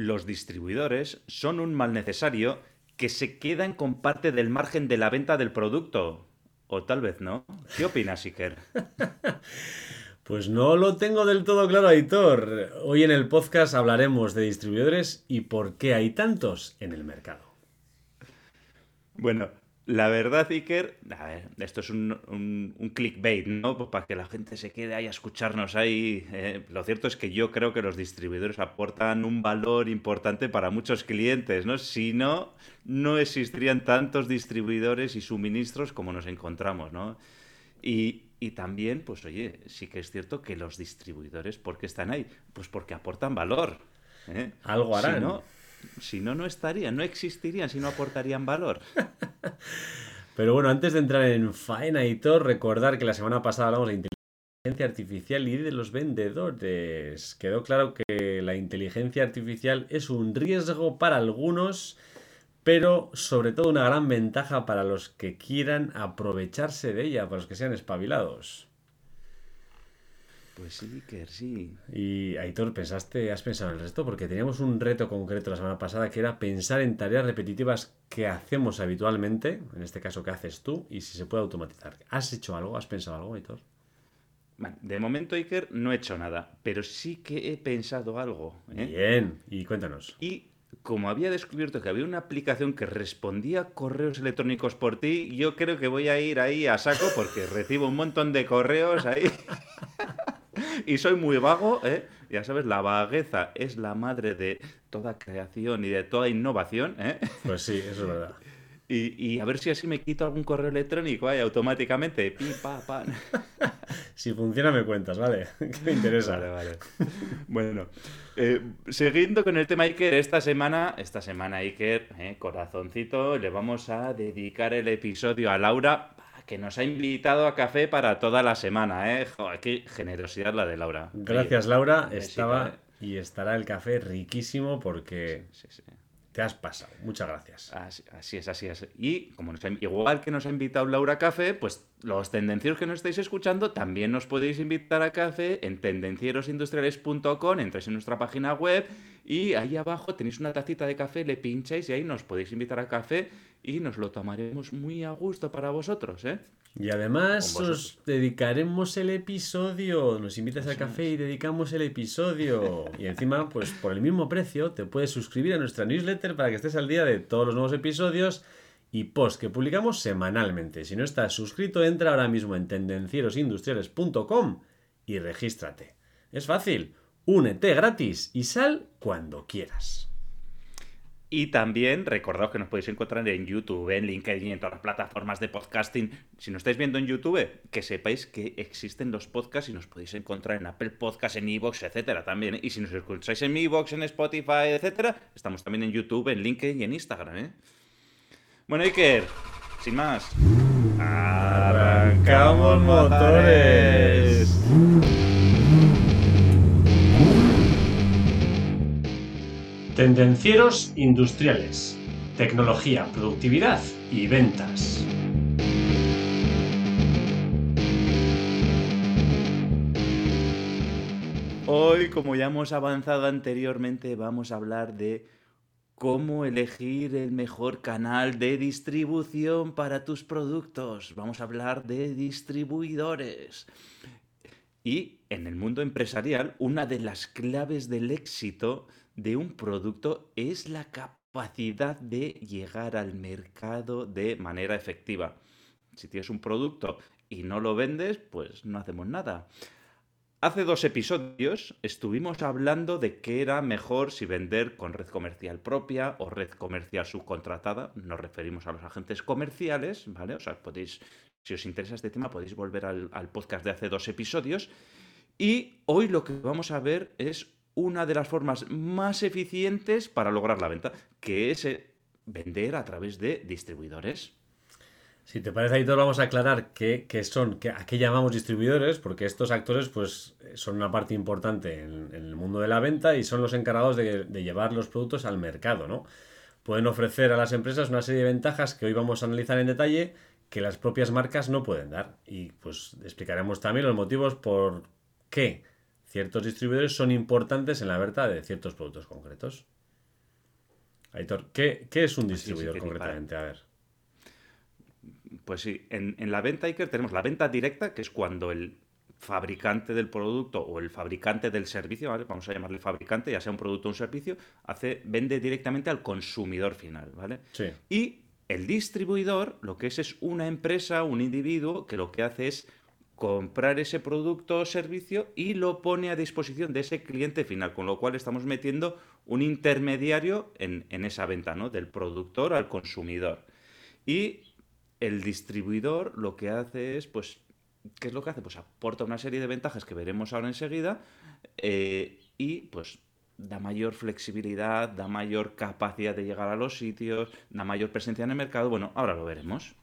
los distribuidores son un mal necesario que se quedan con parte del margen de la venta del producto. O tal vez no. ¿Qué opinas, Iker? Pues no lo tengo del todo claro, Aitor. Hoy en el podcast hablaremos de distribuidores y por qué hay tantos en el mercado. Bueno, la verdad, Iker, a ver, esto es un, un, clickbait, ¿no? Pues para que la gente se quede ahí a escucharnos ahí. Eh, lo cierto es que yo creo que los distribuidores aportan un valor importante para muchos clientes, ¿no? Si no, no existirían tantos distribuidores y suministros como nos encontramos, ¿no? Y, y también, pues oye, sí que es cierto que los distribuidores, ¿por qué están ahí? Pues porque aportan valor. ¿eh? Algo harán. Si no, si no, no estarían, no existirían, si no aportarían valor. Pero bueno, antes de entrar en faena y todo, recordar que la semana pasada hablamos de inteligencia artificial y de los vendedores. Quedó claro que la inteligencia artificial es un riesgo para algunos pero sobre todo una gran ventaja para los que quieran aprovecharse de ella, para los que sean espabilados. Pues sí, que sí. Y Aitor, ¿pensaste, has pensado en el resto? Porque teníamos un reto concreto la semana pasada que era pensar en tareas repetitivas que hacemos habitualmente, en este caso que haces tú, y si se puede automatizar. ¿Has hecho algo? ¿Has pensado algo, Aitor? De momento, Iker, no he hecho nada, pero sí que he pensado algo. ¿eh? Bien, y cuéntanos. Y como había descubierto que había una aplicación que respondía a correos electrónicos por ti, yo creo que voy a ir ahí a saco porque recibo un montón de correos ahí. y soy muy vago, ¿eh? Ya sabes, la vagueza es la madre de toda creación y de toda innovación, ¿eh? Pues sí, eso es verdad. Y, a ver si así me quito algún correo electrónico ahí automáticamente. Pi, pa, pan. si funciona, me cuentas, ¿vale? que me interesa. Vale, vale. Bueno, eh, siguiendo con el tema Iker, esta semana, esta semana Iker, eh, corazoncito, le vamos a dedicar el episodio a Laura, que nos ha invitado a café para toda la semana, ¿eh? Joder, qué generosidad la de Laura. Gracias, Laura. Estaba ¿eh? y estará el café riquísimo porque... Sí, sí, te has pasado. Muchas gracias. Así, es, así es. Y como igual que nos ha invitado Laura a café, pues los tendencieros que nos estáis escuchando también nos podéis invitar a café en tendencierosindustriales.com, entráis en nuestra página web y ahí abajo tenéis una tacita de café, le pincháis y ahí nos podéis invitar a café y nos lo tomaremos muy a gusto para vosotros, ¿eh? Y además os dedicaremos el episodio. Nos invitas al café y dedicamos el episodio. Y encima, pues por el mismo precio, te puedes suscribir a nuestra newsletter para que estés al día de todos los nuevos episodios y post que publicamos semanalmente. Si no estás suscrito, entra ahora mismo en tendencierosindustriales.com y regístrate. Es fácil. Únete gratis y sal cuando quieras. Y también recordaos que nos podéis encontrar en YouTube, en LinkedIn, en todas las plataformas de podcasting. Si nos estáis viendo en YouTube, que sepáis que existen los podcasts y nos podéis encontrar en Apple Podcasts, en Evox, etcétera, también. Y si nos escucháis en Evox, en Spotify, etcétera, estamos también en YouTube, en LinkedIn y en Instagram, ¿eh? Bueno, Iker, sin más. ¡Arrancamos motores! Tendencieros industriales, tecnología, productividad y ventas. Hoy, como ya hemos avanzado anteriormente, vamos a hablar de cómo elegir el mejor canal de distribución para tus productos. Vamos a hablar de distribuidores. Y en el mundo empresarial, una de las claves del éxito de un producto es la capacidad de llegar al mercado de manera efectiva. Si tienes un producto y no lo vendes, pues no hacemos nada. Hace dos episodios estuvimos hablando de qué era mejor si vender con red comercial propia o red comercial subcontratada. Nos referimos a los agentes comerciales, ¿vale? O sea, podéis, si os interesa este tema, podéis volver al, al podcast de hace dos episodios. Y hoy lo que vamos a ver es una de las formas más eficientes para lograr la venta, que es eh, vender a través de distribuidores. Si te parece, ahí todos vamos a aclarar qué, son, a qué llamamos distribuidores, porque estos actores pues, son una parte importante en, el mundo de la venta y son los encargados de, llevar los productos al mercado. ¿no? Pueden ofrecer a las empresas una serie de ventajas que hoy vamos a analizar en detalle que las propias marcas no pueden dar. Y pues explicaremos también los motivos por qué ciertos distribuidores son importantes en la venta de ciertos productos concretos. Aitor, ¿qué, es un distribuidor concretamente? A ver. Pues sí, en, la venta Iker tenemos la venta directa, que es cuando el fabricante del producto o el fabricante del servicio, ¿vale? Vamos a llamarle fabricante, ya sea un producto o un servicio, hace, vende directamente al consumidor final, ¿vale? Sí. Y el distribuidor, lo que es es una empresa, un individuo, que lo que hace es comprar ese producto o servicio y lo pone a disposición de ese cliente final, con lo cual estamos metiendo un intermediario en, esa venta, ¿no? Del productor al consumidor. Y el distribuidor lo que hace es, pues, ¿qué es lo que hace? Pues aporta una serie de ventajas que veremos ahora enseguida eh, y, pues, da mayor flexibilidad, da mayor capacidad de llegar a los sitios, da mayor presencia en el mercado. Bueno, ahora lo veremos.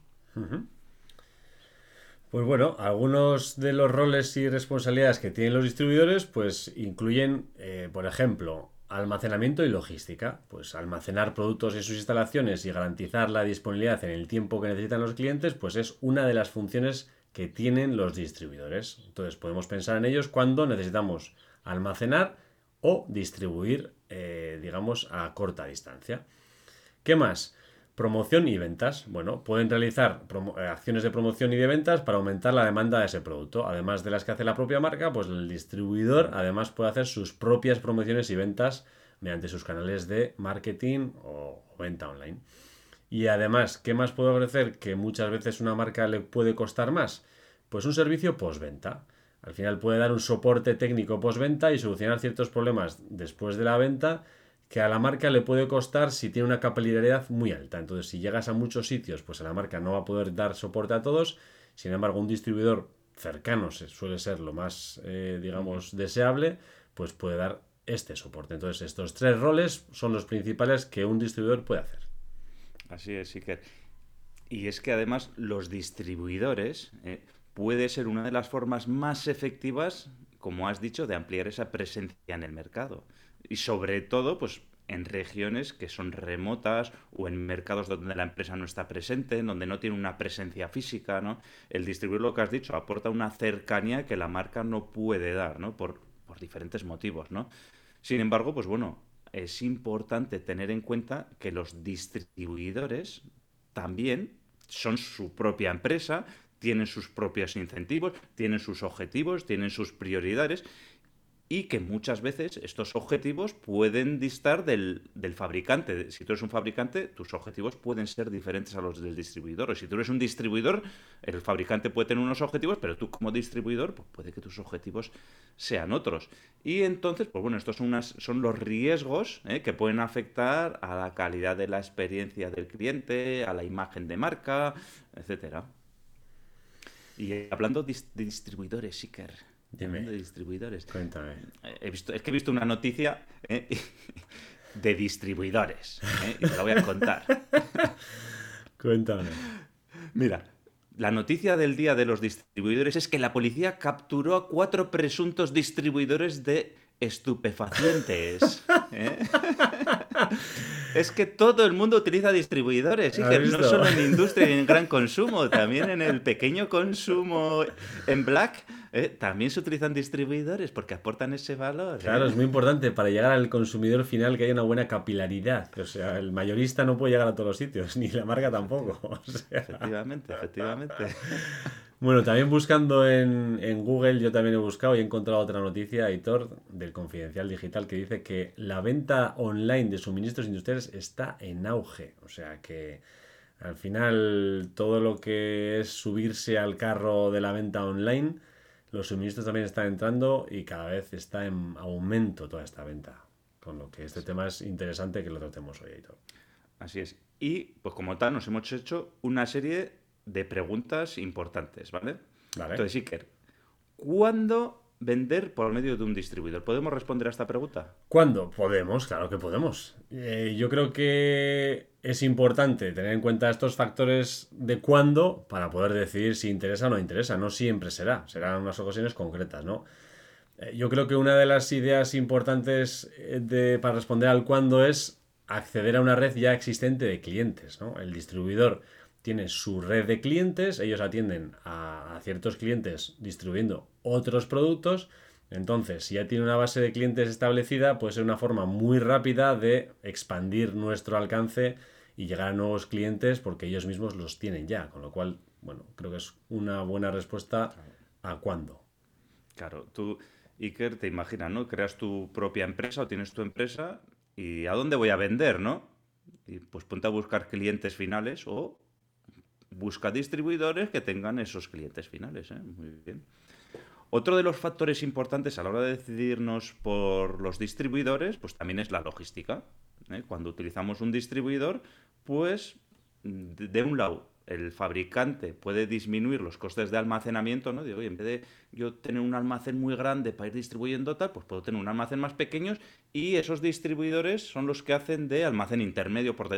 Pues bueno, algunos de los roles y responsabilidades que tienen los distribuidores, pues incluyen, eh, por ejemplo, almacenamiento y logística. Pues almacenar productos en sus instalaciones y garantizar la disponibilidad en el tiempo que necesitan los clientes, pues es una de las funciones que tienen los distribuidores. Entonces podemos pensar en ellos cuando necesitamos almacenar o distribuir, eh, digamos, a corta distancia. ¿Qué más? Promoción y ventas. Bueno, pueden realizar eh, acciones de promoción y de ventas para aumentar la demanda de ese producto. Además de las que hace la propia marca, pues el distribuidor además puede hacer sus propias promociones y ventas mediante sus canales de marketing o, venta online. Y además, ¿qué más puede ofrecer que muchas veces una marca le puede costar más? Pues un servicio postventa. Al final puede dar un soporte técnico postventa y solucionar ciertos problemas después de la venta que a la marca le puede costar si tiene una capilaridad muy alta. Entonces, si llegas a muchos sitios, pues a la marca no va a poder dar soporte a todos. Sin embargo, un distribuidor cercano suele ser lo más, eh, digamos, deseable, pues puede dar este soporte. Entonces, estos tres roles son los principales que un distribuidor puede hacer. Así es, Iker. Y es que además los distribuidores eh, puede ser una de las formas más efectivas, como has dicho, de ampliar esa presencia en el mercado y sobre todo, pues en regiones que son remotas o en mercados donde la empresa no está presente, donde no tiene una presencia física, ¿no? El distribuir lo que has dicho aporta una cercanía que la marca no puede dar, ¿no? Por, por diferentes motivos, ¿no? Sin embargo, pues bueno, es importante tener en cuenta que los distribuidores también son su propia empresa, tienen sus propios incentivos, tienen sus objetivos, tienen sus prioridades y que muchas veces estos objetivos pueden distar del, fabricante. Si tú eres un fabricante, tus objetivos pueden ser diferentes a los del distribuidor. O si tú eres un distribuidor, el fabricante puede tener unos objetivos, pero tú como distribuidor, pues puede que tus objetivos sean otros. Y entonces, pues bueno, estos son, unas, son los riesgos ¿eh? que pueden afectar a la calidad de la experiencia del cliente, a la imagen de marca, etcétera. Y hablando de distribuidores, Iker, Dime. de distribuidores. Cuéntame. Eh, he visto, es que he visto una noticia eh, de distribuidores. Eh, y te la voy a contar. Cuéntame. Mira, la noticia del día de los distribuidores es que la policía capturó a cuatro presuntos distribuidores de estupefacientes. es que todo el mundo utiliza distribuidores, no solo en industria y en gran consumo, también en el pequeño consumo en black eh, también se utilizan distribuidores porque aportan ese valor. Claro, ¿eh? es muy importante para llegar al consumidor final que haya una buena capilaridad. O sea, el mayorista no puede llegar a todos los sitios, ni la marca tampoco. Efectivamente, efectivamente. Bueno, también buscando en, en, Google, yo también he buscado y he encontrado otra noticia, Hitor, del Confidencial Digital, que dice que la venta online de suministros industriales está en auge. O sea que al final todo lo que es subirse al carro de la venta online los suministros también están entrando y cada vez está en aumento toda esta venta. Con lo que este tema es interesante que lo tratemos hoy, Aitor. Así es. Y pues como tal nos hemos hecho una serie de preguntas importantes, ¿vale? Vale. Entonces, Iker, ¿cuándo vender por medio de un distribuidor? ¿Podemos responder a esta pregunta? ¿Cuándo? Podemos, claro que podemos. Eh, yo creo que es importante tener en cuenta estos factores de cuándo para poder decidir si interesa o no interesa. No siempre será, serán unas ocasiones concretas, ¿no? Eh, yo creo que una de las ideas importantes eh, de, para responder al cuándo es acceder a una red ya existente de clientes, ¿no? El distribuidor tiene su red de clientes, ellos atienden a, ciertos clientes distribuyendo otros productos Entonces, si ya tiene una base de clientes establecida, puede ser una forma muy rápida de expandir nuestro alcance y llegar a nuevos clientes porque ellos mismos los tienen ya. Con lo cual, bueno, creo que es una buena respuesta a cuándo. Claro, tú, Iker, te imaginas, ¿no? Creas tu propia empresa o tienes tu empresa y ¿a dónde voy a vender, no? Y pues ponte a buscar clientes finales o busca distribuidores que tengan esos clientes finales, ¿eh? Muy bien. Otro de los factores importantes a la hora de decidirnos por los distribuidores, pues también es la logística. ¿eh? Cuando utilizamos un distribuidor, pues de un lado el fabricante puede disminuir los costes de almacenamiento, ¿no? Digo, oye, en vez de yo tener un almacén muy grande para ir distribuyendo tal, pues puedo tener un almacén más pequeño y esos distribuidores son los que hacen de almacén intermedio, por,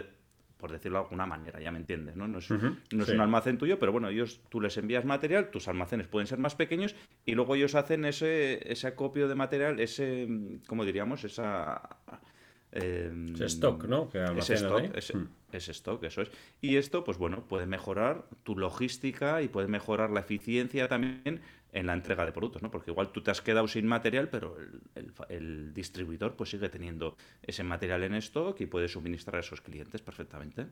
por decirlo de alguna manera, ya me entiendes, ¿no? No es, no es un almacén tuyo, pero bueno, ellos, tú les envías material, tus almacenes pueden ser más pequeños y luego ellos hacen ese, ese acopio de material, ese, ¿cómo diríamos? Esa... Em, ese stock, ¿no? ese stock, hmm. ese, stock, eso es. Y esto, pues bueno, puede mejorar tu logística y puede mejorar la eficiencia también en la entrega de productos, ¿no? Porque igual tú te has quedado sin material, pero el, distribuidor pues sigue teniendo ese material en stock y puede suministrar a esos clientes perfectamente.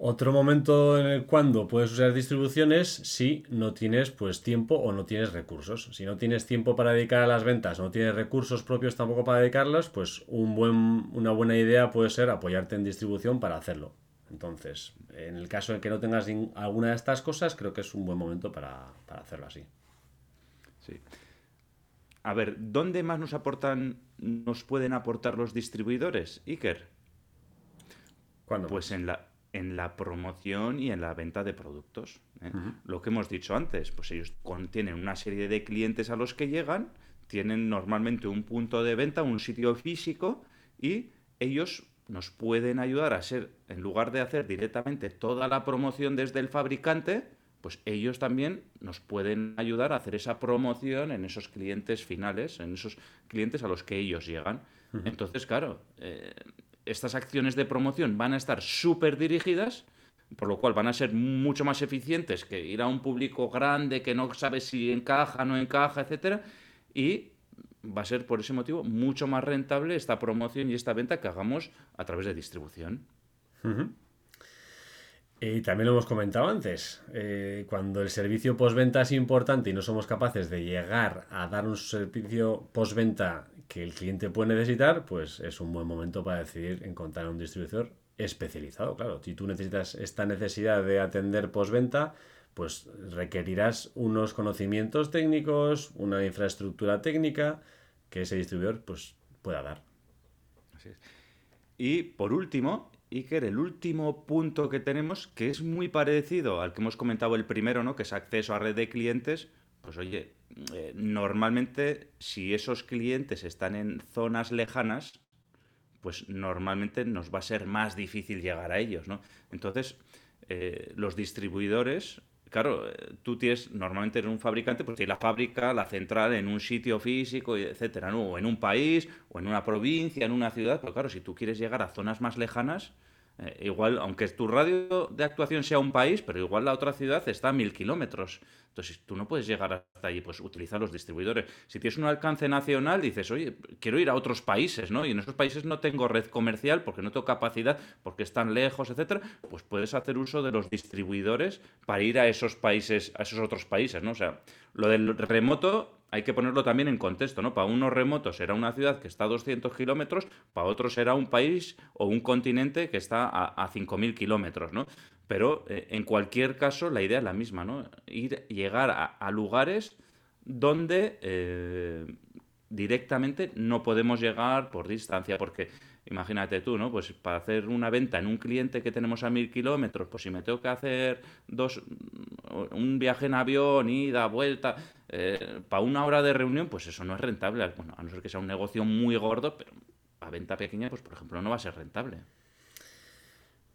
Otro momento en el cuando puedes usar distribuciones si no tienes pues tiempo o no tienes recursos. Si no tienes tiempo para dedicar a las ventas, no tienes recursos propios tampoco para dedicarlas, pues un buen, una buena idea puede ser apoyarte en distribución para hacerlo. Entonces, en el caso de que no tengas alguna de estas cosas, creo que es un buen momento para, hacerlo así. Sí. A ver, ¿dónde más nos aportan, nos pueden aportar los distribuidores, Iker? ¿Cuándo? Pues en la, en la promoción y en la venta de productos. ¿eh? Lo que hemos dicho antes, pues ellos tienen una serie de clientes a los que llegan, tienen normalmente un punto de venta, un sitio físico y ellos nos pueden ayudar a ser, en lugar de hacer directamente toda la promoción desde el fabricante, pues ellos también nos pueden ayudar a hacer esa promoción en esos clientes finales, en esos clientes a los que ellos llegan. Entonces, claro, eh, estas acciones de promoción van a estar súper dirigidas, por lo cual van a ser mucho más eficientes que ir a un público grande que no sabe si encaja, no encaja, etcétera, y va a ser por ese motivo mucho más rentable esta promoción y esta venta que hagamos a través de distribución. Y también lo hemos comentado antes, eh, cuando el servicio postventa es importante y no somos capaces de llegar a dar un servicio postventa que el cliente puede necesitar, pues es un buen momento para decidir encontrar un distribuidor especializado. Claro, si tú necesitas esta necesidad de atender postventa, pues requerirás unos conocimientos técnicos, una infraestructura técnica que ese distribuidor pues, pueda dar. Y por último, Iker, el último punto que tenemos, que es muy parecido al que hemos comentado el primero, ¿no? que es acceso a red de clientes, pues oye, eh, normalmente si esos clientes están en zonas lejanas, pues normalmente nos va a ser más difícil llegar a ellos, ¿no? Entonces, eh, los distribuidores claro, eh, tú tienes, normalmente en un fabricante, pues tienes la fábrica, la central en un sitio físico, etcétera, ¿no? O en un país, o en una provincia, en una ciudad, pero claro, si tú quieres llegar a zonas más lejanas, eh, igual, aunque tu radio de actuación sea un país, pero igual la otra ciudad está a mil kilómetros. Entonces, tú no puedes llegar hasta allí, pues utiliza los distribuidores. Si tienes un alcance nacional, dices, oye, quiero ir a otros países, ¿no? Y en esos países no tengo red comercial porque no tengo capacidad, porque están lejos, etcétera, pues puedes hacer uso de los distribuidores para ir a esos países, a esos otros países, ¿no? O sea, lo del remoto hay que ponerlo también en contexto, ¿no? Para unos remotos será una ciudad que está a 200 kilómetros, para otros será un país o un continente que está a, a 5.000 kilómetros, ¿no? Pero eh, en cualquier caso la idea es la misma, ¿no? Ir, llegar a, lugares donde eh, directamente no podemos llegar por distancia, porque Imagínate tú, ¿no? Pues para hacer una venta en un cliente que tenemos a mil kilómetros, pues si me tengo que hacer dos, un viaje en avión, ida, vuelta, eh, para una hora de reunión, pues eso no es rentable. Bueno, a no ser que sea un negocio muy gordo, pero a venta pequeña, pues por ejemplo, no va a ser rentable.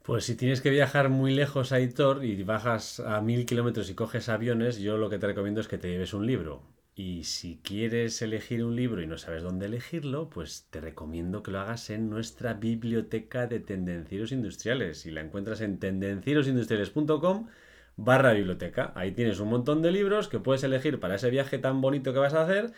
Pues si tienes que viajar muy lejos a Hitor y bajas a mil kilómetros y coges aviones, yo lo que te recomiendo es que te lleves un libro y si quieres elegir un libro y no sabes dónde elegirlo, pues te recomiendo que lo hagas en nuestra biblioteca de tendencieros industriales. Si la encuentras en tendencierosindustriales.com barra biblioteca. Ahí tienes un montón de libros que puedes elegir para ese viaje tan bonito que vas a hacer.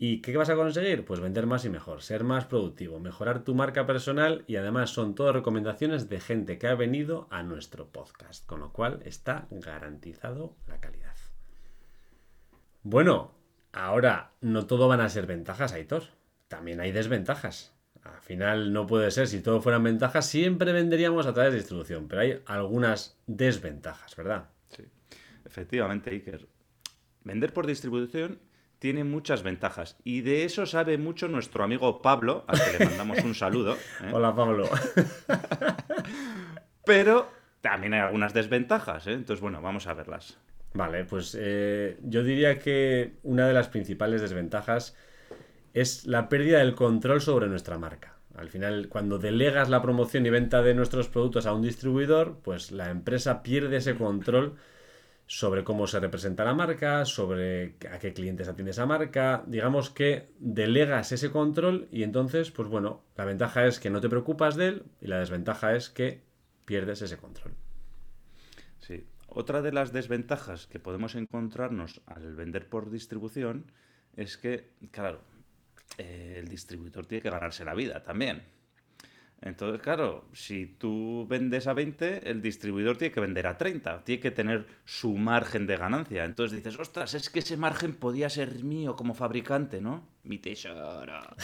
¿Y qué vas a conseguir? Pues vender más y mejor, ser más productivo, mejorar tu marca personal y además son todas recomendaciones de gente que ha venido a nuestro podcast, con lo cual está garantizado la calidad. Bueno, ahora no todo van a ser ventajas, Aitor. También hay desventajas. Al final no puede ser, si todo fueran ventajas, siempre venderíamos a través de distribución, pero hay algunas desventajas, ¿verdad? Sí, efectivamente, Iker. Vender por distribución tiene muchas ventajas y de eso sabe mucho nuestro amigo Pablo, al que le mandamos un saludo. ¿eh? Hola Pablo. Pero también hay algunas desventajas, ¿eh? entonces bueno, vamos a verlas. Vale, pues eh, yo diría que una de las principales desventajas es la pérdida del control sobre nuestra marca. Al final, cuando delegas la promoción y venta de nuestros productos a un distribuidor, pues la empresa pierde ese control sobre cómo se representa la marca, sobre a qué clientes atiende esa marca. Digamos que delegas ese control y entonces, pues bueno, la ventaja es que no te preocupas de él y la desventaja es que pierdes ese control. Sí. Otra de las desventajas que podemos encontrarnos al vender por distribución es que, claro, eh, el distribuidor tiene que ganarse la vida también. Entonces, claro, si tú vendes a 20, el distribuidor tiene que vender a 30, tiene que tener su margen de ganancia. Entonces dices, ostras, es que ese margen podía ser mío como fabricante, ¿no? Mi tesoro.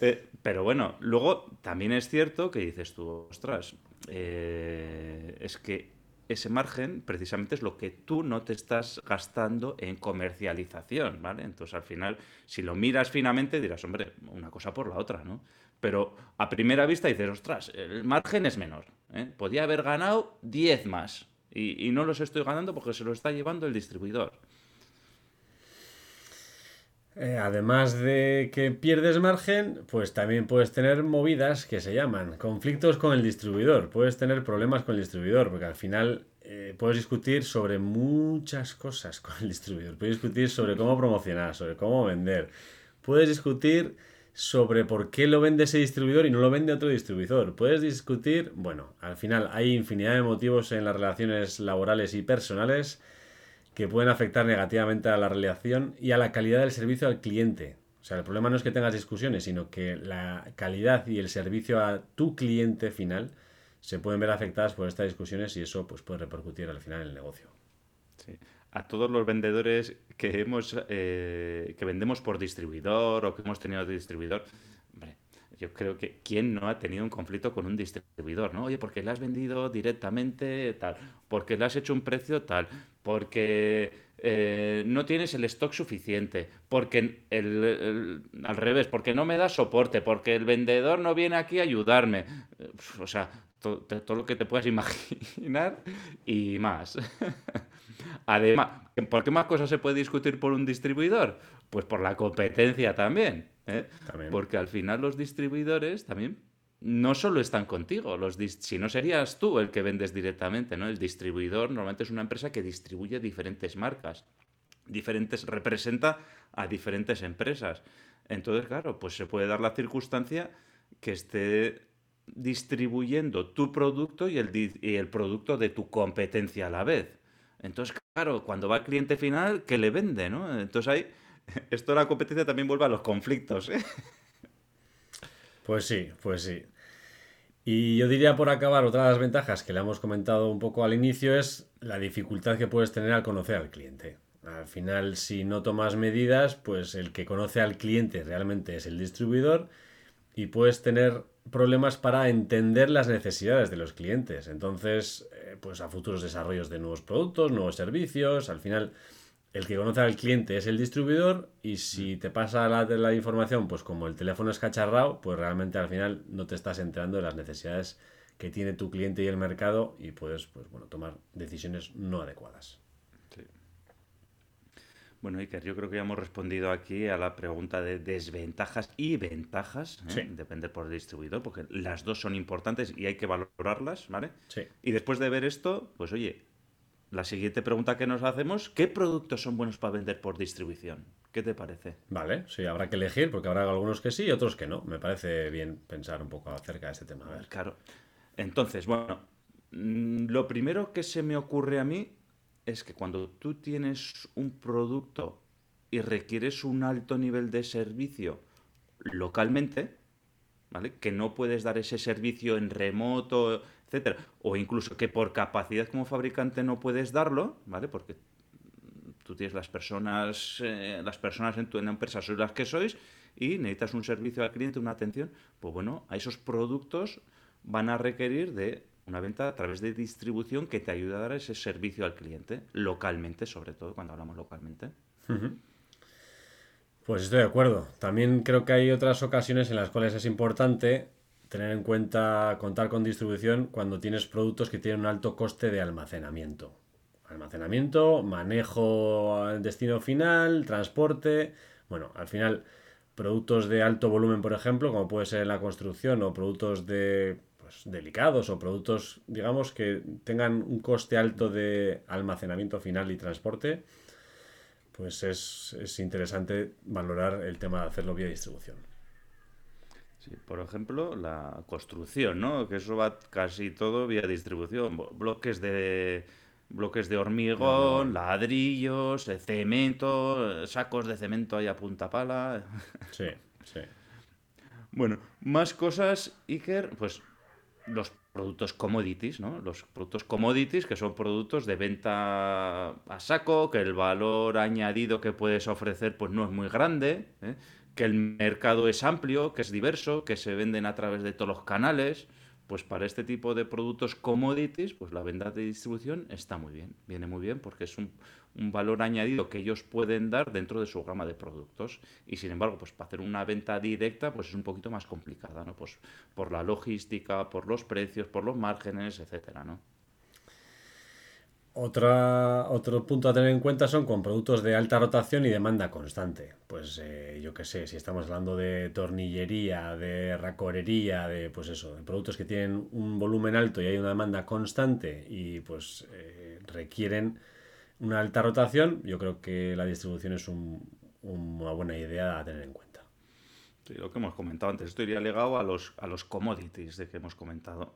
Eh, pero bueno, luego también es cierto que dices tú, ostras, eh, es que ese margen precisamente es lo que tú no te estás gastando en comercialización, ¿vale? Entonces al final, si lo miras finamente, dirás, hombre, una cosa por la otra, ¿no? pero a primera vista dices, ostras, el margen es menor. ¿eh? Podía haber ganado 10 más y, no los estoy ganando porque se lo está llevando el distribuidor. Eh, además de que pierdes margen, pues también puedes tener movidas que se llaman conflictos con el distribuidor. Puedes tener problemas con el distribuidor, porque al final eh, puedes discutir sobre muchas cosas con el distribuidor. Puedes discutir sobre cómo promocionar, sobre cómo vender. Puedes discutir sobre por qué lo vende ese distribuidor y no lo vende otro distribuidor. Puedes discutir, bueno, al final hay infinidad de motivos en las relaciones laborales y personales que pueden afectar negativamente a la relación y a la calidad del servicio al cliente. O sea, el problema no es que tengas discusiones, sino que la calidad y el servicio a tu cliente final se pueden ver afectadas por estas discusiones y eso pues, puede repercutir al final en el negocio. Sí a todos los vendedores que hemos eh, que vendemos por distribuidor o que hemos tenido de distribuidor. Yo creo que quién no ha tenido un conflicto con un distribuidor, ¿no? Oye, porque le has vendido directamente tal, porque le has hecho un precio tal, porque eh, no tienes el stock suficiente, porque el, al revés, porque no me da soporte, porque el vendedor no viene aquí a ayudarme. O sea, todo lo que te puedas imaginar y más. Además, ¿por qué más cosas se puede discutir por un distribuidor? Pues por la competencia también. ¿Eh? Porque al final los distribuidores también no solo están contigo, los si no serías tú el que vendes directamente, ¿no? El distribuidor normalmente es una empresa que distribuye diferentes marcas, diferentes, representa a diferentes empresas. Entonces, claro, pues se puede dar la circunstancia que esté distribuyendo tu producto y el, y el producto de tu competencia a la vez. Entonces, claro, cuando va al cliente final, ¿qué le vende? ¿no? Entonces ahí, esto de la competencia también vuelve a los conflictos. ¿eh? Pues sí, pues sí. Y yo diría por acabar, otra de las ventajas que le hemos comentado un poco al inicio es la dificultad que puedes tener al conocer al cliente. Al final, si no tomas medidas, pues el que conoce al cliente realmente es el distribuidor y puedes tener problemas para entender las necesidades de los clientes. Entonces, eh, pues a futuros desarrollos de nuevos productos, nuevos servicios, al final el que conoce al cliente es el distribuidor y si te pasa la, la información, pues como el teléfono es cacharrado, pues realmente al final no te estás enterando de las necesidades que tiene tu cliente y el mercado y puedes pues, bueno, tomar decisiones no adecuadas. Bueno, Iker, yo creo que ya hemos respondido aquí a la pregunta de desventajas y ventajas, ¿eh? depende por el distribuidor, porque las dos son importantes y hay que valorarlas, ¿vale? Sí. Y después de ver esto, pues oye, la siguiente pregunta que nos hacemos, ¿qué productos son buenos para vender por distribución? ¿Qué te parece? Vale, sí, habrá que elegir, porque habrá algunos que sí y otros que no. Me parece bien pensar un poco acerca de este tema. A ver. Claro. Entonces, bueno, mm, lo primero que se me ocurre a mí es que cuando tú tienes un producto y requieres un alto nivel de servicio localmente, ¿vale? Que no puedes dar ese servicio en remoto, o incluso que por capacidad como fabricante no puedes darlo, ¿vale? Porque tú tienes las personas, eh, las personas en tu empresa sois las que sois y necesitas un servicio al cliente, una atención, pues bueno, a esos productos van a requerir de una venta a través de distribución que te ayude a dar ese servicio al cliente, localmente, sobre todo cuando hablamos localmente. Pues estoy de acuerdo. También creo que hay otras ocasiones en las cuales es importante tener en cuenta contar con distribución cuando tienes productos que tienen un alto coste de almacenamiento. Almacenamiento, manejo al destino final, transporte. Bueno, al final, productos de alto volumen, por ejemplo, como puede ser la construcción, o productos de pues, delicados o productos, digamos, que tengan un coste alto de almacenamiento final y transporte, pues es, es interesante valorar el tema de hacerlo vía distribución. Sí, por ejemplo, la construcción, ¿no? Que eso va casi todo vía distribución. Bloques de bloques de hormigón, ladrillos, cemento, sacos de cemento ahí a punta pala. Sí, sí. Bueno, más cosas, Iker, pues los productos commodities, ¿no? Los productos commodities, que son productos de venta a saco, que el valor añadido que puedes ofrecer pues no es muy grande, ¿eh? Que el mercado es amplio, que es diverso, que se venden a través de todos los canales. Pues para este tipo de productos commodities, pues la venta de distribución está muy bien, viene muy bien porque es un, valor añadido que ellos pueden dar dentro de su gama de productos. Y sin embargo, pues para hacer una venta directa, pues es un poquito más complicada, ¿no? Pues por la logística, por los precios, por los márgenes, etcétera, ¿no? Otra, otro punto a tener en cuenta son con productos de alta rotación y demanda constante. Pues eh, yo qué sé, si estamos hablando de tornillería, de racorería, de pues eso, de productos que tienen un volumen alto y hay una demanda constante y pues eh, requieren una alta rotación, yo creo que la distribución es un, una buena idea a tener en cuenta. Sí, lo que hemos comentado antes, esto iría ligado a los, a los commodities de que hemos comentado.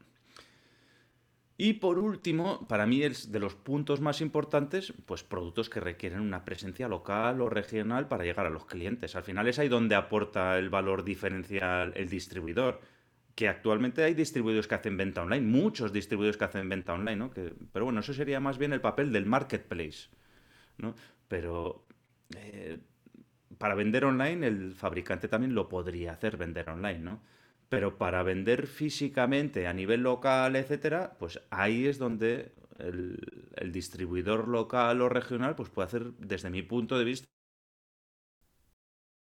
Y por último, para mí es de los puntos más importantes, pues productos que requieren una presencia local o regional para llegar a los clientes. Al final es ahí donde aporta el valor diferencial el distribuidor. Que actualmente hay distribuidores que hacen venta online, muchos distribuidores que hacen venta online, ¿no? Pero bueno, eso sería más bien el papel del marketplace, ¿no? Pero eh, para vender online, el fabricante también lo podría hacer vender online, ¿no? Pero para vender físicamente a nivel local, etcétera, pues ahí es donde el, distribuidor local o regional pues puede hacer, desde mi punto de vista,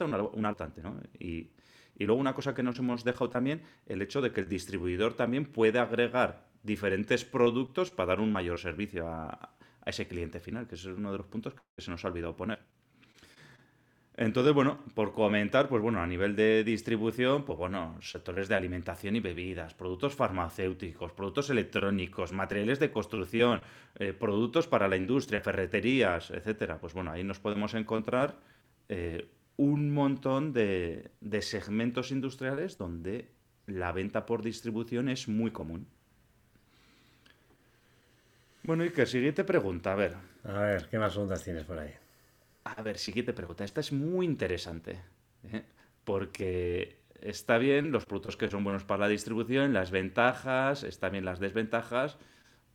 un altante, ¿no? Y, luego una cosa que nos hemos dejado también, el hecho de que el distribuidor también puede agregar diferentes productos para dar un mayor servicio a, a ese cliente final, que ese es uno de los puntos que se nos ha olvidado poner. Entonces, bueno, por comentar, pues bueno, a nivel de distribución, pues bueno, sectores de alimentación y bebidas, productos farmacéuticos, productos electrónicos, materiales de construcción, eh, productos para la industria, ferreterías, etcétera. Pues bueno, ahí nos podemos encontrar eh, un montón de, de segmentos industriales donde la venta por distribución es muy común. Bueno, y que siguiente pregunta, a ver. A ver, ¿qué más preguntas tienes por ahí? A ver, siguiente pregunta. Esta es muy interesante. ¿eh? Porque está bien los productos que son buenos para la distribución, las ventajas, están bien las desventajas.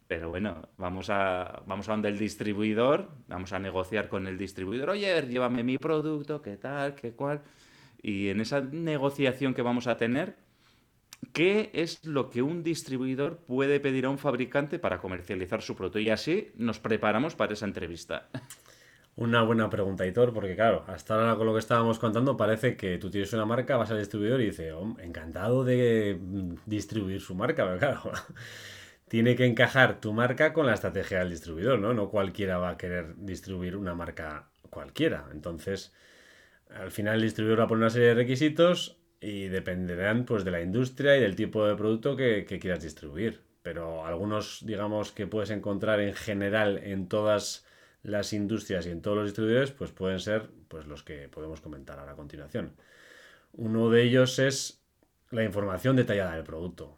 Pero bueno, vamos a, vamos a donde el distribuidor, vamos a negociar con el distribuidor. Oye, llévame mi producto, qué tal, qué cual. Y en esa negociación que vamos a tener, ¿qué es lo que un distribuidor puede pedir a un fabricante para comercializar su producto? Y así nos preparamos para esa entrevista. Una buena pregunta, Hitor, porque claro, hasta ahora con lo que estábamos contando parece que tú tienes una marca, vas al distribuidor y dices, encantado de mm, distribuir su marca, pero claro, tiene que encajar tu marca con la estrategia del distribuidor, ¿no? No cualquiera va a querer distribuir una marca cualquiera. Entonces, al final el distribuidor va a poner una serie de requisitos y dependerán pues de la industria y del tipo de producto que, que quieras distribuir. Pero algunos, digamos, que puedes encontrar en general en todas las industrias y en todos los distribuidores, pues pueden ser pues, los que podemos comentar a la continuación. Uno de ellos es la información detallada del producto.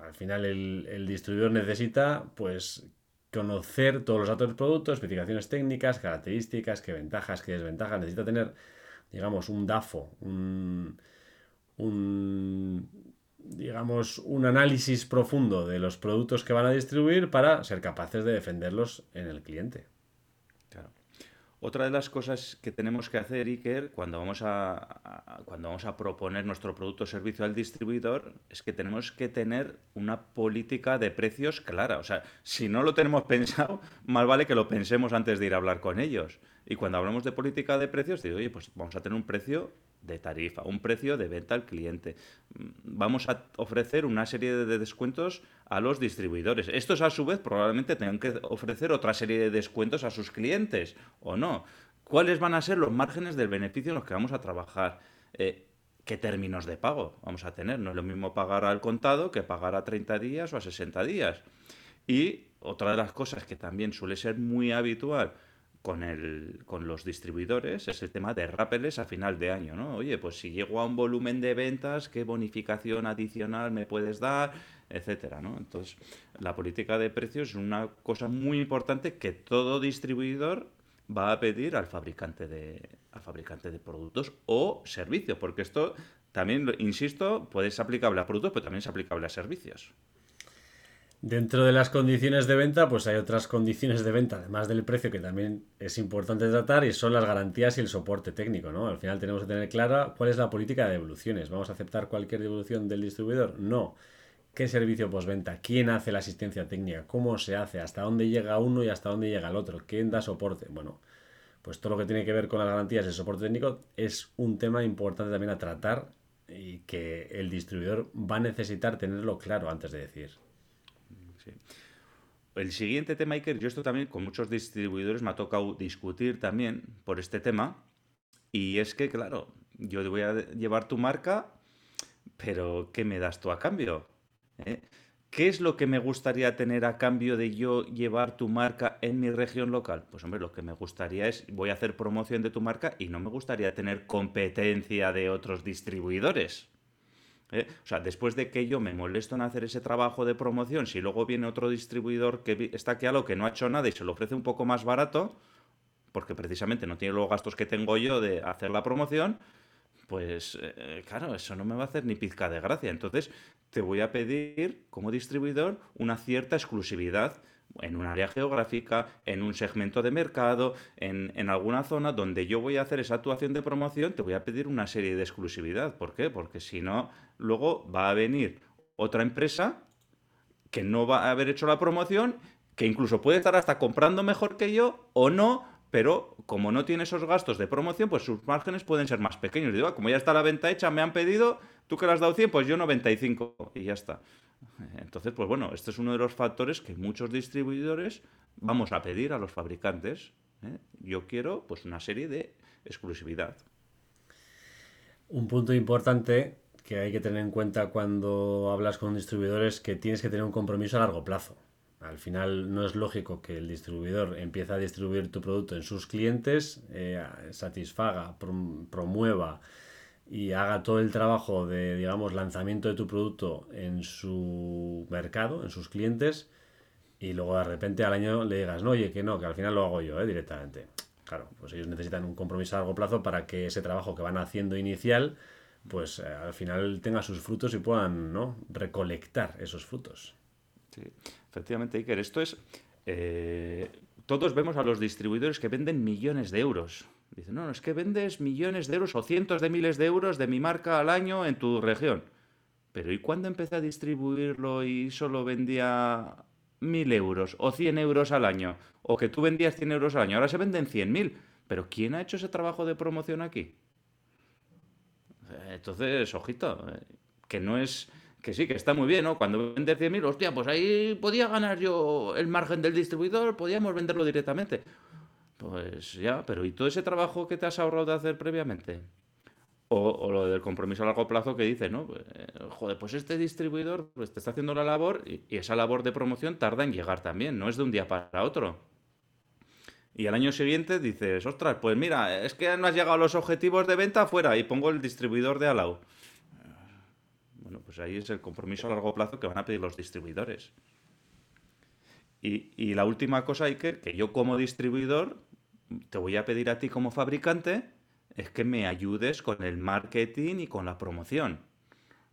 al final el, distribuidor necesita pues conocer todos los datos del producto, especificaciones técnicas, características, qué ventajas, qué desventajas. Necesita tener, digamos, un DAFO, un, un, digamos, un análisis profundo de los productos que van a distribuir para ser capaces de defenderlos en el cliente. Otra de las cosas que tenemos que hacer, Iker, cuando vamos a, cuando vamos a proponer nuestro producto o servicio al distribuidor, es que tenemos que tener una política de precios clara. O sea, si no lo tenemos pensado, más vale que lo pensemos antes de ir a hablar con ellos. Y cuando hablamos de política de precios, digo, oye, pues vamos a tener un precio de tarifa, un precio de venta al cliente. Vamos a ofrecer una serie de descuentos a los distribuidores. Estos a su vez probablemente tengan que ofrecer otra serie de descuentos a sus clientes o no. ¿Cuáles van a ser los márgenes del beneficio en los que vamos a trabajar? Eh, ¿Qué términos de pago vamos a tener? No es lo mismo pagar al contado que pagar a 30 días o a 60 días. Y otra de las cosas que también suele ser muy habitual con, el, con los distribuidores es el tema de rappeles a final de año, ¿no? Oye, pues si llego a un volumen de ventas, ¿qué bonificación adicional me puedes dar? Etcétera, ¿no? Entonces, la política de precios es una cosa muy importante que todo distribuidor va a pedir al fabricante de, al fabricante de productos o servicios, porque esto también, insisto, puede ser aplicable a productos, pero también es aplicable a servicios. Dentro de las condiciones de venta, pues hay otras condiciones de venta, además del precio, que también es importante tratar, y son las garantías y el soporte técnico, ¿no? Al final tenemos que tener clara cuál es la política de devoluciones. ¿Vamos a aceptar cualquier devolución del distribuidor? No. ¿Qué servicio postventa? ¿Quién hace la asistencia técnica? ¿Cómo se hace? ¿Hasta dónde llega uno y hasta dónde llega el otro? ¿Quién da soporte? Bueno, pues todo lo que tiene que ver con las garantías y el soporte técnico es un tema importante también a tratar y que el distribuidor va a necesitar tenerlo claro antes de decir. El siguiente tema, Iker, yo esto también con muchos distribuidores me ha tocado discutir también por este tema. Y es que, claro, yo te voy a llevar tu marca, pero ¿qué me das tú a cambio? ¿Eh? ¿Qué es lo que me gustaría tener a cambio de yo llevar tu marca en mi región local? Pues hombre, lo que me gustaría es, voy a hacer promoción de tu marca y no me gustaría tener competencia de otros distribuidores. ¿Eh? O sea, después de que yo me molesto en hacer ese trabajo de promoción, si luego viene otro distribuidor que está aquí a lo que no ha hecho nada y se lo ofrece un poco más barato, porque precisamente no tiene los gastos que tengo yo de hacer la promoción, pues eh, claro, eso no me va a hacer ni pizca de gracia. Entonces, te voy a pedir como distribuidor una cierta exclusividad en un área geográfica, en un segmento de mercado, en, alguna zona donde yo voy a hacer esa actuación de promoción, te voy a pedir una serie de exclusividad. ¿Por qué? Porque si no, luego va a venir otra empresa que no va a haber hecho la promoción, que incluso puede estar hasta comprando mejor que yo o no, pero como no tiene esos gastos de promoción, pues sus márgenes pueden ser más pequeños. Digo, ah, como ya está la venta hecha, me han pedido, tú que le has dado 100, pues yo 95 y ya está. Entonces, pues bueno, este es uno de los factores que muchos distribuidores vamos a pedir a los fabricantes. ¿eh? Yo quiero pues una serie de exclusividad. Un punto importante que hay que tener en cuenta cuando hablas con distribuidores que tienes que tener un compromiso a largo plazo. Al final no es lógico que el distribuidor empiece a distribuir tu producto en sus clientes, eh, satisfaga, promueva y haga todo el trabajo de, digamos, lanzamiento de tu producto en su mercado, en sus clientes, y luego de repente al año le digas, no, oye, que no, que al final lo hago yo, ¿eh? directamente. Claro, pues ellos necesitan un compromiso a largo plazo para que ese trabajo que van haciendo inicial, pues eh, al final tenga sus frutos y puedan, ¿no? Recolectar esos frutos. Sí, efectivamente, Iker, esto es... Eh, todos vemos a los distribuidores que venden millones de euros Dice, no, es que vendes millones de euros o cientos de miles de euros de mi marca al año en tu región. Pero ¿y cuándo empecé a distribuirlo y solo vendía mil euros o cien euros al año? O que tú vendías cien euros al año, ahora se venden cien mil. Pero ¿quién ha hecho ese trabajo de promoción aquí? Entonces, ojito, eh, que no es... Que sí, que está muy bien, ¿no? Cuando vendes mil, hostia, pues ahí podía ganar yo el margen del distribuidor, podíamos venderlo directamente. Pues ya, pero ¿y todo ese trabajo que te has ahorrado de hacer previamente? O, lo del compromiso a largo plazo que dice, ¿no? Pues, eh, joder, pues este distribuidor pues, te está haciendo la labor y, esa labor de promoción tarda en llegar también, no es de un día para otro. Y al año siguiente dices, ostras, pues mira, es que no has llegado a los objetivos de venta fuera y pongo el distribuidor de al lado. Bueno, pues ahí es el compromiso a largo plazo que van a pedir los distribuidores. Y, la última cosa, que yo como distribuidor te voy a pedir a ti como fabricante es que me ayudes con el marketing y con la promoción.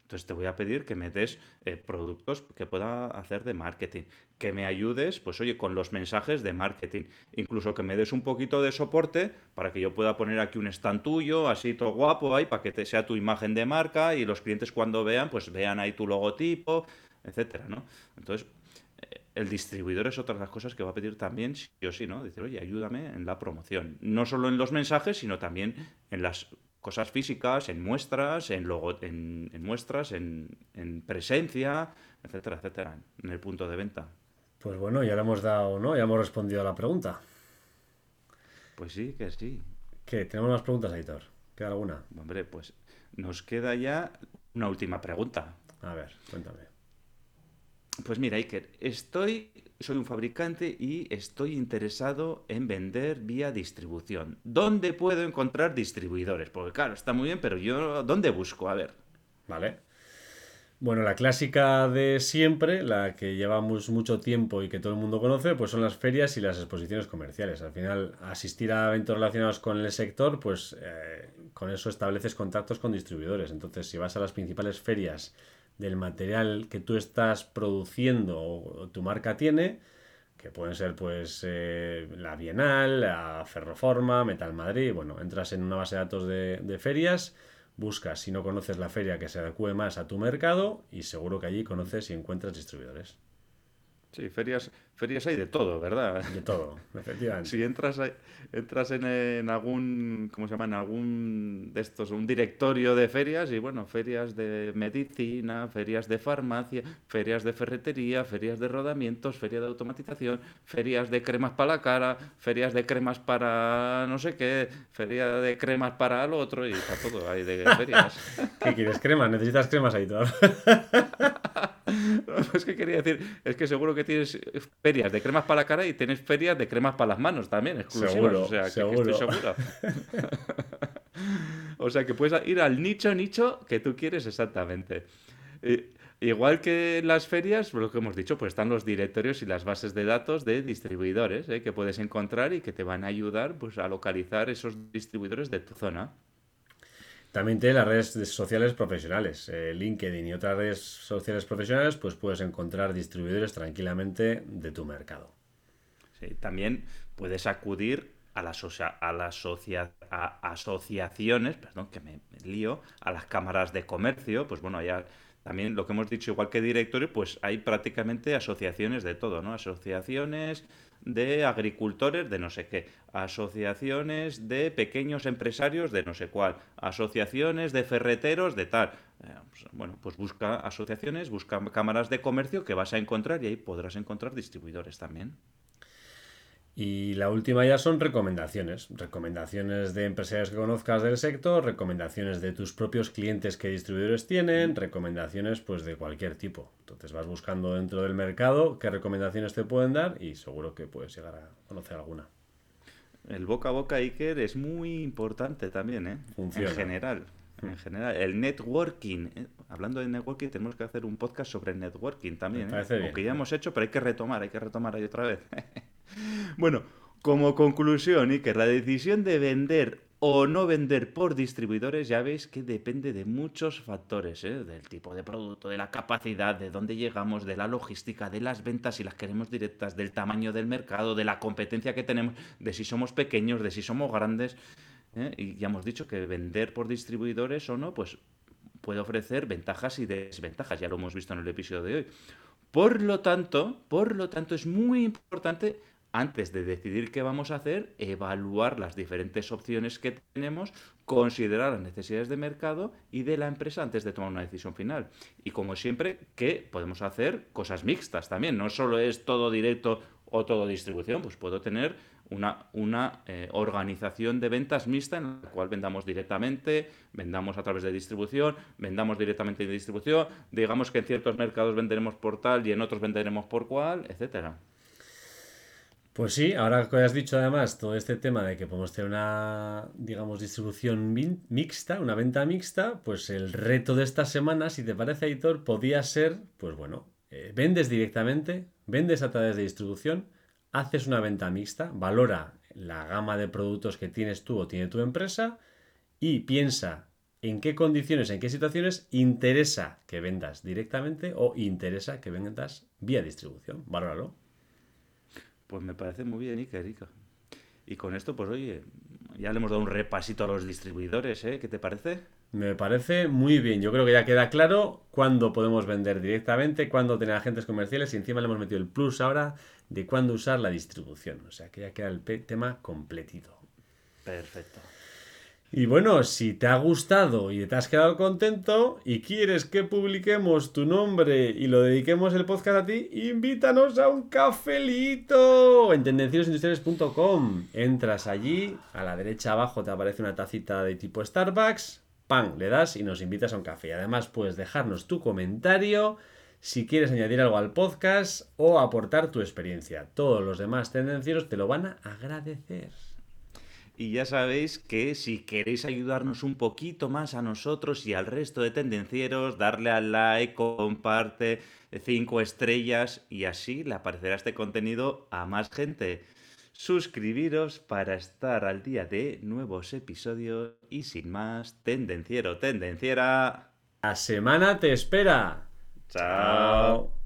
Entonces te voy a pedir que me des eh, productos que pueda hacer de marketing, que me ayudes, pues oye, con los mensajes de marketing, incluso que me des un poquito de soporte para que yo pueda poner aquí un stand tuyo, así todo guapo ahí, para que sea tu imagen de marca y los clientes cuando vean, pues vean ahí tu logotipo, etcétera, ¿no? Entonces, el distribuidor es otra de las cosas que va a pedir también, sí o sí, ¿no? Decir, oye, ayúdame en la promoción. No solo en los mensajes, sino también en las cosas físicas, en muestras, en, logo, en, muestras, en, presencia, etcétera, etcétera, en el punto de venta. Pues bueno, ya le hemos dado, ¿no? Ya hemos respondido a la pregunta. Pues sí, que sí. ¿Qué? Tenemos más preguntas, Aitor. ¿Queda alguna? Hombre, pues nos queda ya una última pregunta. A ver, cuéntame. Pues mira, Iker, estoy soy un fabricante y estoy interesado en vender vía distribución. ¿Dónde puedo encontrar distribuidores? Porque claro, está muy bien, pero yo, ¿dónde busco? A ver. Vale. Bueno, la clásica de siempre, la que llevamos mucho tiempo y que todo el mundo conoce, pues son las ferias y las exposiciones comerciales. Al final, asistir a eventos relacionados con el sector, pues eh, con eso estableces contactos con distribuidores. Entonces, si vas a las principales ferias del material que tú estás produciendo o tu marca tiene, que pueden ser pues eh, la Bienal, la Ferroforma, Metal Madrid, bueno, entras en una base de datos de, de ferias, buscas si no conoces la feria que se adecue más a tu mercado y seguro que allí conoces y encuentras distribuidores. Sí, ferias, ferias hay de todo, ¿verdad? De todo, efectivamente. Si entras, entras en, algún, ¿cómo se llama? En algún de estos, un directorio de ferias y bueno, ferias de medicina, ferias de farmacia, ferias de ferretería, ferias de rodamientos, feria de automatización, ferias de cremas para la cara, ferias de cremas para no sé qué, feria de cremas para lo otro y para todo hay de ferias. ¿Qué quieres? ¿Cremas? ¿Necesitas cremas ahí es que quería decir, es que seguro que tienes ferias de cremas para la cara y tienes ferias de cremas para las manos también, exclusivas. Seguro, o sea, que, estoy seguro. o sea, que puedes ir al nicho, nicho que tú quieres exactamente. igual que en las ferias, lo que hemos dicho, pues están los directorios y las bases de datos de distribuidores ¿eh? que puedes encontrar y que te van a ayudar pues, a localizar esos distribuidores de tu zona. También tiene las redes sociales profesionales, eh, LinkedIn y otras redes sociales profesionales, pues puedes encontrar distribuidores tranquilamente de tu mercado. Sí, también puedes acudir a las, a las asociaciones, perdón, que me, lío, a las cámaras de comercio, pues bueno, allá también lo que hemos dicho, igual que directorio, pues hay prácticamente asociaciones de todo, ¿no? Asociaciones de agricultores de no sé qué, asociaciones de pequeños empresarios de no sé cuál, asociaciones de ferreteros de tal. Eh, pues, bueno, pues busca asociaciones, busca cámaras de comercio que vas a encontrar y ahí podrás encontrar distribuidores también. Y la última ya son recomendaciones. Recomendaciones de empresarios que conozcas del sector, recomendaciones de tus propios clientes que distribuidores tienen, recomendaciones pues de cualquier tipo. Entonces vas buscando dentro del mercado qué recomendaciones te pueden dar y seguro que puedes llegar a conocer alguna. El boca a boca Iker es muy importante también, ¿eh? Funciona. En general. En mm. general, el networking. ¿eh? Hablando de networking, tenemos que hacer un podcast sobre networking también. ¿eh? Aunque ya hemos hecho, pero hay que retomar, hay que retomar ahí otra vez. bueno, como conclusión, que la decisión de vender o no vender por distribuidores, ya veis que depende de muchos factores, ¿eh? del tipo de producto, de la capacidad, de dónde llegamos, de la logística, de las ventas, si las queremos directas, del tamaño del mercado, de la competencia que tenemos, de si somos pequeños, de si somos grandes. ¿eh? Y ya hemos dicho que vender por distribuidores o no, pues puede ofrecer ventajas y desventajas, ya lo hemos visto en el episodio de hoy. Por lo tanto, por lo tanto, es muy importante antes de decidir qué vamos a hacer, evaluar las diferentes opciones que tenemos, considerar las necesidades de mercado y de la empresa antes de tomar una decisión final. Y como siempre, que podemos hacer cosas mixtas también, no solo es todo directo o todo distribución, pues puedo tener una, una eh, organización de ventas mixta en la cual vendamos directamente, vendamos a través de distribución, vendamos directamente en distribución, digamos que en ciertos mercados venderemos por tal y en otros venderemos por cual, etcétera. Pues sí, ahora que has dicho además todo este tema de que podemos tener una, digamos, distribución mixta, una venta mixta, pues el reto de esta semana, si te parece, Aitor, podía ser, pues bueno, eh, vendes directamente, vendes a través de distribución, haces una venta mixta, valora la gama de productos que tienes tú o tiene tu empresa y piensa en qué condiciones, en qué situaciones interesa que vendas directamente o interesa que vendas vía distribución. Valóralo. Pues me parece muy bien, Iker, Iker. Y con esto, pues oye, ya le hemos dado un repasito a los distribuidores, ¿eh? ¿Qué te parece? Me parece muy bien. Yo creo que ya queda claro cuándo podemos vender directamente, cuándo tener agentes comerciales y encima le hemos metido el plus ahora de cuándo usar la distribución. O sea que ya queda el tema completito. Perfecto. Y bueno, si te ha gustado y te has quedado contento y quieres que publiquemos tu nombre y lo dediquemos el podcast a ti, invítanos a un cafelito en tendenciosindustriales.com. Entras allí, a la derecha abajo te aparece una tacita de tipo Starbucks, pan, le das y nos invitas a un café. Además puedes dejarnos tu comentario si quieres añadir algo al podcast o aportar tu experiencia. Todos los demás tendencieros te lo van a agradecer. Y ya sabéis que si queréis ayudarnos un poquito más a nosotros y al resto de tendencieros, darle al like, comparte, cinco estrellas y así le aparecerá este contenido a más gente. Suscribiros para estar al día de nuevos episodios y sin más, tendenciero, tendenciera. La semana te espera. Chao.